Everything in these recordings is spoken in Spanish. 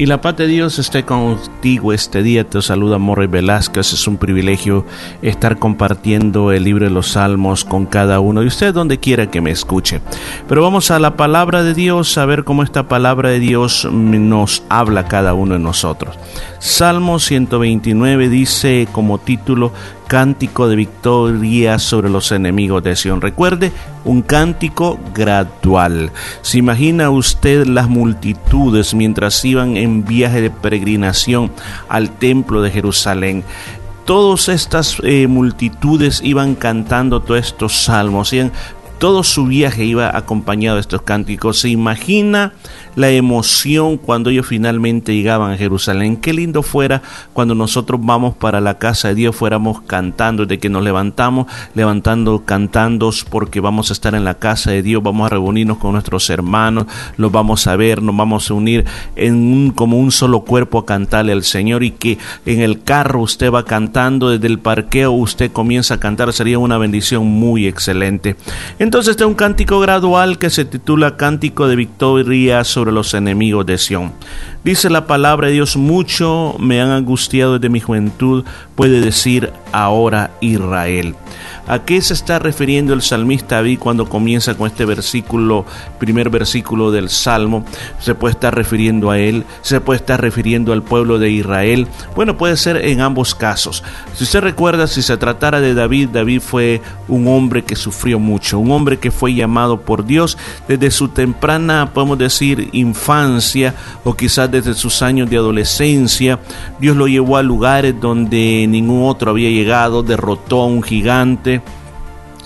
Y la paz de Dios esté contigo este día. Te saluda Morri Velázquez. Es un privilegio estar compartiendo el libro de los Salmos con cada uno de ustedes donde quiera que me escuche. Pero vamos a la palabra de Dios, a ver cómo esta palabra de Dios nos habla cada uno de nosotros. Salmo 129 dice como título cántico de victoria sobre los enemigos de Sion. Recuerde, un cántico gradual. ¿Se imagina usted las multitudes mientras iban en viaje de peregrinación al templo de Jerusalén? Todas estas eh, multitudes iban cantando todos estos salmos, iban todo su viaje iba acompañado de estos cánticos. Se imagina la emoción cuando ellos finalmente llegaban a Jerusalén. Qué lindo fuera cuando nosotros vamos para la casa de Dios, fuéramos cantando, de que nos levantamos, levantando, cantando, porque vamos a estar en la casa de Dios, vamos a reunirnos con nuestros hermanos, los vamos a ver, nos vamos a unir en un, como un solo cuerpo a cantarle al Señor y que en el carro usted va cantando, desde el parqueo usted comienza a cantar, sería una bendición muy excelente. Este es un cántico gradual que se titula Cántico de Victoria sobre los enemigos de Sión. Dice la palabra de Dios, mucho me han angustiado desde mi juventud, puede decir ahora Israel. ¿A qué se está refiriendo el salmista David cuando comienza con este versículo, primer versículo del Salmo? Se puede estar refiriendo a él, se puede estar refiriendo al pueblo de Israel. Bueno, puede ser en ambos casos. Si usted recuerda, si se tratara de David, David fue un hombre que sufrió mucho, un hombre que fue llamado por Dios desde su temprana, podemos decir, infancia o quizás desde sus años de adolescencia. Dios lo llevó a lugares donde ningún otro había llegado, derrotó a un gigante,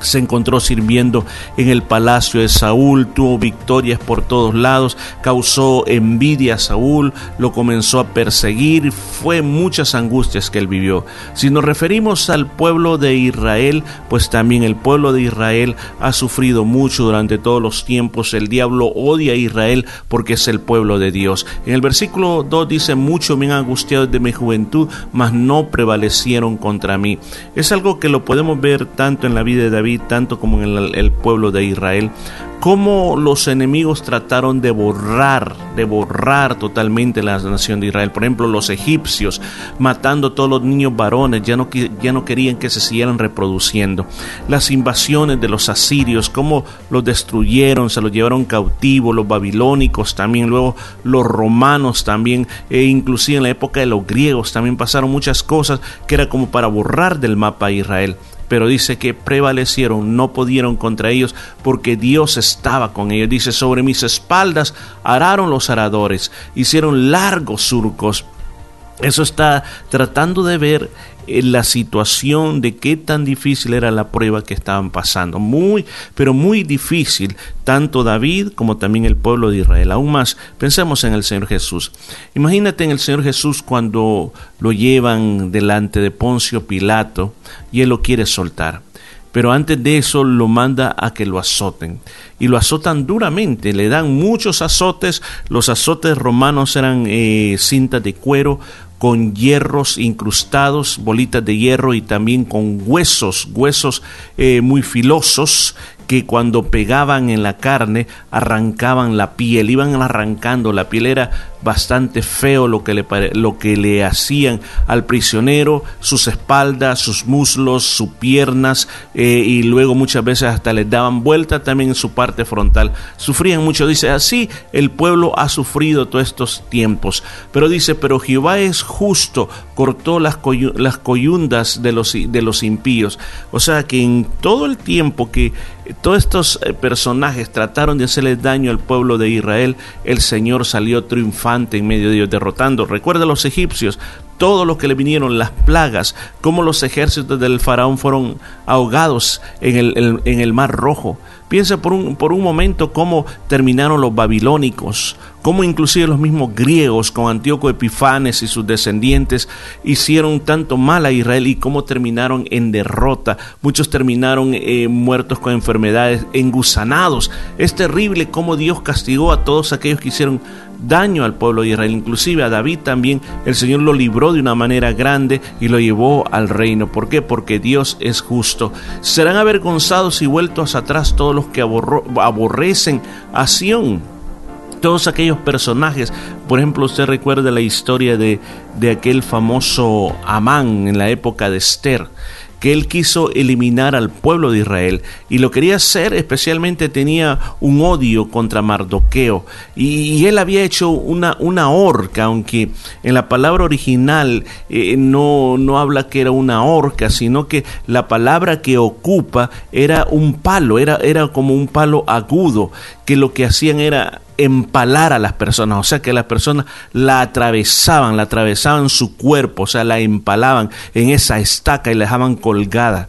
se encontró sirviendo en el palacio de Saúl, tuvo victorias por todos lados, causó envidia a Saúl, lo comenzó a perseguir, fue muchas angustias que él vivió. Si nos referimos al pueblo de Israel, pues también el pueblo de Israel ha sufrido mucho durante todos los tiempos. El diablo odia a Israel porque es el pueblo de Dios. En el versículo 2 dice, mucho me han angustiado desde mi juventud, mas no prevalecieron contra mí. Es algo que lo podemos ver tanto en la vida de David, tanto como en el, pueblo de Israel, cómo los enemigos trataron de borrar, de borrar totalmente la nación de Israel. Por ejemplo, los egipcios matando todos los niños varones, ya no, ya no querían que se siguieran reproduciendo. Las invasiones de los asirios, cómo los destruyeron, se los llevaron cautivos, los babilónicos también, luego los romanos también, e inclusive en la época de los griegos también pasaron muchas cosas que era como para borrar del mapa a Israel pero dice que prevalecieron, no pudieron contra ellos porque Dios estaba con ellos. Dice, sobre mis espaldas araron los aradores, hicieron largos surcos. Eso está tratando de ver la situación de qué tan difícil era la prueba que estaban pasando. Muy, pero muy difícil, tanto David como también el pueblo de Israel. Aún más, pensemos en el Señor Jesús. Imagínate en el Señor Jesús cuando lo llevan delante de Poncio Pilato y él lo quiere soltar. Pero antes de eso lo manda a que lo azoten. Y lo azotan duramente, le dan muchos azotes. Los azotes romanos eran eh, cintas de cuero con hierros incrustados, bolitas de hierro y también con huesos, huesos eh, muy filosos que cuando pegaban en la carne arrancaban la piel, iban arrancando la piel, era bastante feo lo que le, lo que le hacían al prisionero, sus espaldas, sus muslos, sus piernas eh, y luego muchas veces hasta les daban vuelta también en su parte frontal. Sufrían mucho, dice, así el pueblo ha sufrido todos estos tiempos, pero dice, pero Jehová es justo, cortó las, las coyundas de los, de los impíos. O sea que en todo el tiempo que todos estos eh, personajes trataron de hacerle daño al pueblo de Israel, el Señor salió triunfante en medio de ellos, derrotando. Recuerda a los egipcios, todo lo que le vinieron, las plagas, cómo los ejércitos del faraón fueron ahogados en el, en el mar rojo. Piensa por un, por un momento cómo terminaron los babilónicos, cómo inclusive los mismos griegos con Antíoco Epifanes y sus descendientes hicieron tanto mal a Israel y cómo terminaron en derrota. Muchos terminaron eh, muertos con enfermedades, engusanados. Es terrible cómo Dios castigó a todos aquellos que hicieron daño al pueblo de Israel. Inclusive a David también el Señor lo libró de una manera grande y lo llevó al reino. ¿Por qué? Porque Dios es justo. Serán avergonzados y vueltos atrás todos los que aborrecen a Sión todos aquellos personajes. Por ejemplo, usted recuerda la historia de, de aquel famoso Amán en la época de Esther que él quiso eliminar al pueblo de Israel y lo quería hacer, especialmente tenía un odio contra Mardoqueo. Y, él había hecho una, una horca, aunque en la palabra original eh, no, no habla que era una horca, sino que la palabra que ocupa era un palo, era, era como un palo agudo, que lo que hacían era empalar a las personas, o sea que las personas la atravesaban, la atravesaban su cuerpo, o sea, la empalaban en esa estaca y la dejaban colgada.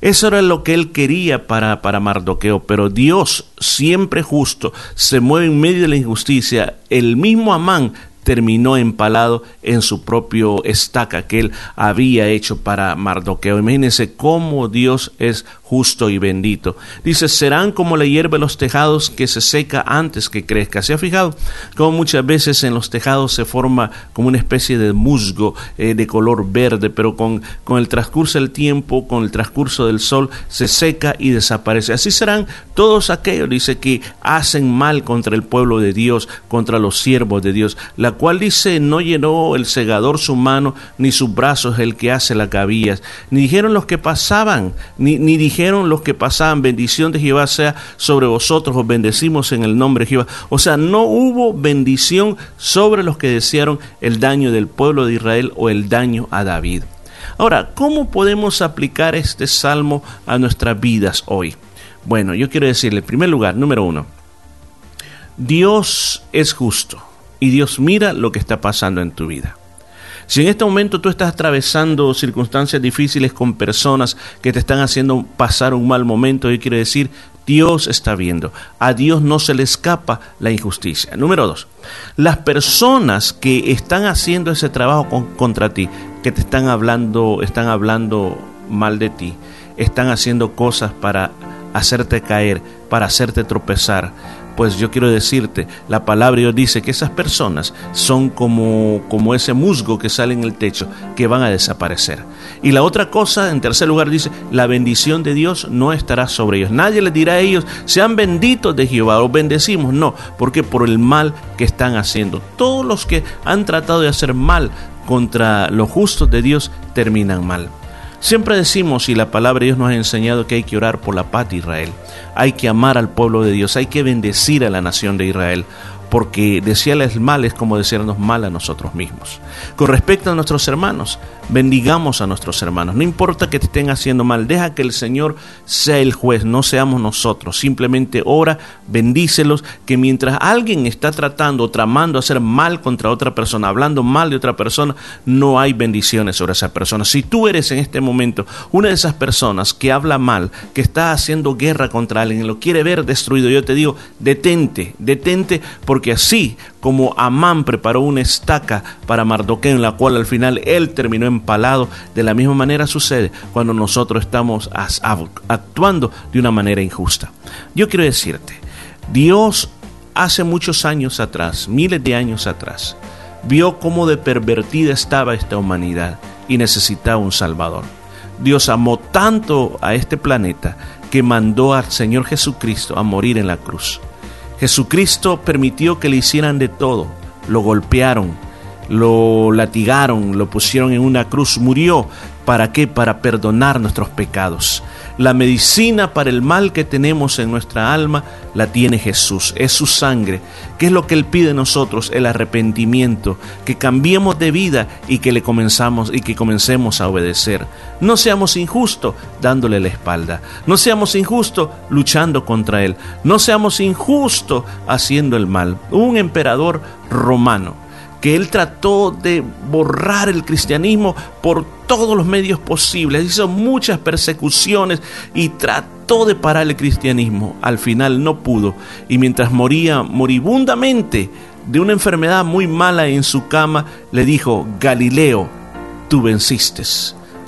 Eso era lo que él quería para, para Mardoqueo, pero Dios, siempre justo, se mueve en medio de la injusticia. El mismo Amán terminó empalado en su propio estaca que él había hecho para Mardoqueo. Imagínense cómo Dios es justo y bendito. Dice, serán como la hierba de los tejados que se seca antes que crezca. ¿Se ha fijado cómo muchas veces en los tejados se forma como una especie de musgo eh, de color verde, pero con, con el transcurso del tiempo, con el transcurso del sol, se seca y desaparece? Así serán todos aquellos, dice, que hacen mal contra el pueblo de Dios, contra los siervos de Dios, la cual dice, no llenó el segador su mano, ni sus brazos el que hace la cabillas, ni dijeron los que pasaban, ni, ni dijeron los que pasaban, bendición de Jehová sea sobre vosotros, os bendecimos en el nombre de Jehová. O sea, no hubo bendición sobre los que desearon el daño del pueblo de Israel o el daño a David. Ahora, ¿cómo podemos aplicar este salmo a nuestras vidas hoy? Bueno, yo quiero decirle, en primer lugar, número uno, Dios es justo y Dios mira lo que está pasando en tu vida. Si en este momento tú estás atravesando circunstancias difíciles con personas que te están haciendo pasar un mal momento, yo quiero decir, Dios está viendo. A Dios no se le escapa la injusticia. Número dos, las personas que están haciendo ese trabajo contra ti, que te están hablando, están hablando mal de ti, están haciendo cosas para hacerte caer, para hacerte tropezar, pues yo quiero decirte, la palabra Dios dice que esas personas son como, como ese musgo que sale en el techo, que van a desaparecer. Y la otra cosa, en tercer lugar, dice, la bendición de Dios no estará sobre ellos. Nadie les dirá a ellos, sean benditos de Jehová, o bendecimos. No, porque por el mal que están haciendo. Todos los que han tratado de hacer mal contra los justos de Dios terminan mal. Siempre decimos, y la palabra de Dios nos ha enseñado que hay que orar por la paz de Israel, hay que amar al pueblo de Dios, hay que bendecir a la nación de Israel porque desearles mal es como desearnos mal a nosotros mismos. Con respecto a nuestros hermanos, bendigamos a nuestros hermanos. No importa que te estén haciendo mal, deja que el Señor sea el juez, no seamos nosotros. Simplemente ora, bendícelos, que mientras alguien está tratando o tramando hacer mal contra otra persona, hablando mal de otra persona, no hay bendiciones sobre esa persona. Si tú eres en este momento una de esas personas que habla mal, que está haciendo guerra contra alguien, lo quiere ver destruido, yo te digo, detente, detente, porque así como Amán preparó una estaca para Mardoqueo en la cual al final él terminó empalado, de la misma manera sucede cuando nosotros estamos actuando de una manera injusta. Yo quiero decirte, Dios hace muchos años atrás, miles de años atrás, vio cómo de pervertida estaba esta humanidad y necesitaba un Salvador. Dios amó tanto a este planeta que mandó al Señor Jesucristo a morir en la cruz. Jesucristo permitió que le hicieran de todo. Lo golpearon, lo latigaron, lo pusieron en una cruz, murió. ¿Para qué? Para perdonar nuestros pecados. La medicina para el mal que tenemos en nuestra alma la tiene Jesús, es su sangre. ¿Qué es lo que Él pide de nosotros? El arrepentimiento, que cambiemos de vida y que le comenzamos y que comencemos a obedecer. No seamos injustos dándole la espalda. No seamos injustos luchando contra Él. No seamos injustos haciendo el mal. Un emperador romano que él trató de borrar el cristianismo por todos los medios posibles, hizo muchas persecuciones y trató de parar el cristianismo. Al final no pudo y mientras moría moribundamente de una enfermedad muy mala en su cama, le dijo, Galileo, tú venciste,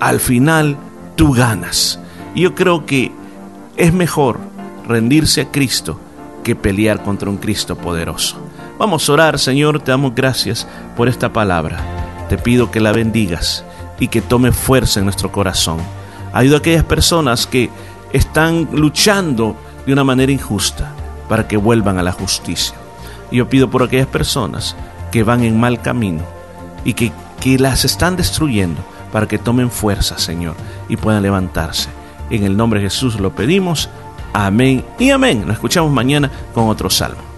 al final tú ganas. Yo creo que es mejor rendirse a Cristo que pelear contra un Cristo poderoso. Vamos a orar, Señor, te damos gracias por esta palabra. Te pido que la bendigas y que tome fuerza en nuestro corazón. Ayuda a aquellas personas que están luchando de una manera injusta para que vuelvan a la justicia. yo pido por aquellas personas que van en mal camino y que, que las están destruyendo para que tomen fuerza, Señor, y puedan levantarse. En el nombre de Jesús lo pedimos. Amén y amén. Nos escuchamos mañana con otro salmo.